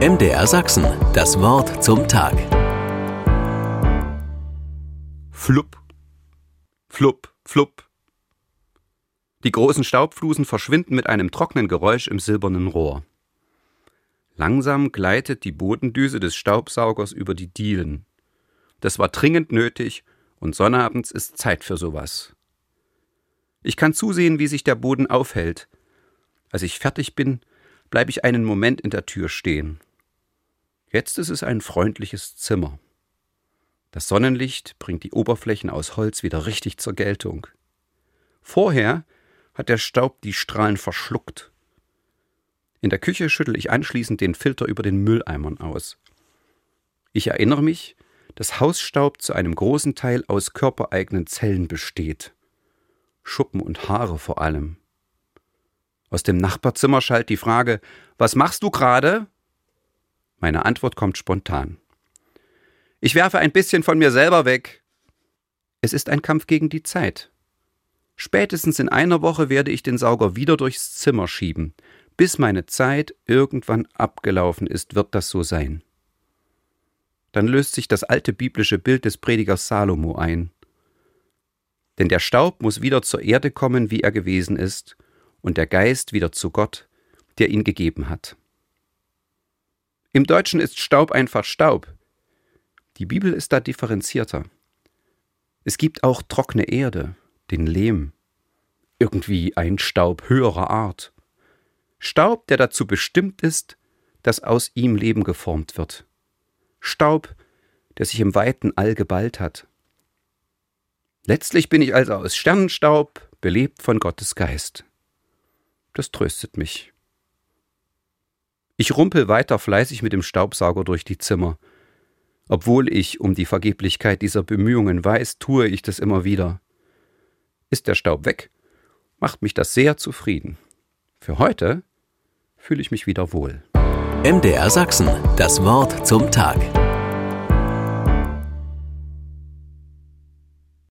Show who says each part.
Speaker 1: MDR Sachsen, das Wort zum Tag.
Speaker 2: Flupp, flupp, flupp. Die großen Staubflusen verschwinden mit einem trockenen Geräusch im silbernen Rohr. Langsam gleitet die Bodendüse des Staubsaugers über die Dielen. Das war dringend nötig und sonnabends ist Zeit für sowas. Ich kann zusehen, wie sich der Boden aufhält. Als ich fertig bin, bleibe ich einen Moment in der Tür stehen. Jetzt ist es ein freundliches Zimmer. Das Sonnenlicht bringt die Oberflächen aus Holz wieder richtig zur Geltung. Vorher hat der Staub die Strahlen verschluckt. In der Küche schüttel ich anschließend den Filter über den Mülleimern aus. Ich erinnere mich, dass Hausstaub zu einem großen Teil aus körpereigenen Zellen besteht. Schuppen und Haare vor allem. Aus dem Nachbarzimmer schallt die Frage: Was machst du gerade? Meine Antwort kommt spontan. Ich werfe ein bisschen von mir selber weg. Es ist ein Kampf gegen die Zeit. Spätestens in einer Woche werde ich den Sauger wieder durchs Zimmer schieben. Bis meine Zeit irgendwann abgelaufen ist, wird das so sein. Dann löst sich das alte biblische Bild des Predigers Salomo ein. Denn der Staub muss wieder zur Erde kommen, wie er gewesen ist, und der Geist wieder zu Gott, der ihn gegeben hat. Im Deutschen ist Staub einfach Staub. Die Bibel ist da differenzierter. Es gibt auch trockene Erde, den Lehm, irgendwie ein Staub höherer Art. Staub, der dazu bestimmt ist, dass aus ihm Leben geformt wird. Staub, der sich im weiten All geballt hat. Letztlich bin ich also aus Sternenstaub, belebt von Gottes Geist. Das tröstet mich. Ich rumpel weiter fleißig mit dem Staubsauger durch die Zimmer. Obwohl ich um die Vergeblichkeit dieser Bemühungen weiß, tue ich das immer wieder. Ist der Staub weg, macht mich das sehr zufrieden. Für heute fühle ich mich wieder wohl.
Speaker 1: MDR Sachsen, das Wort zum Tag.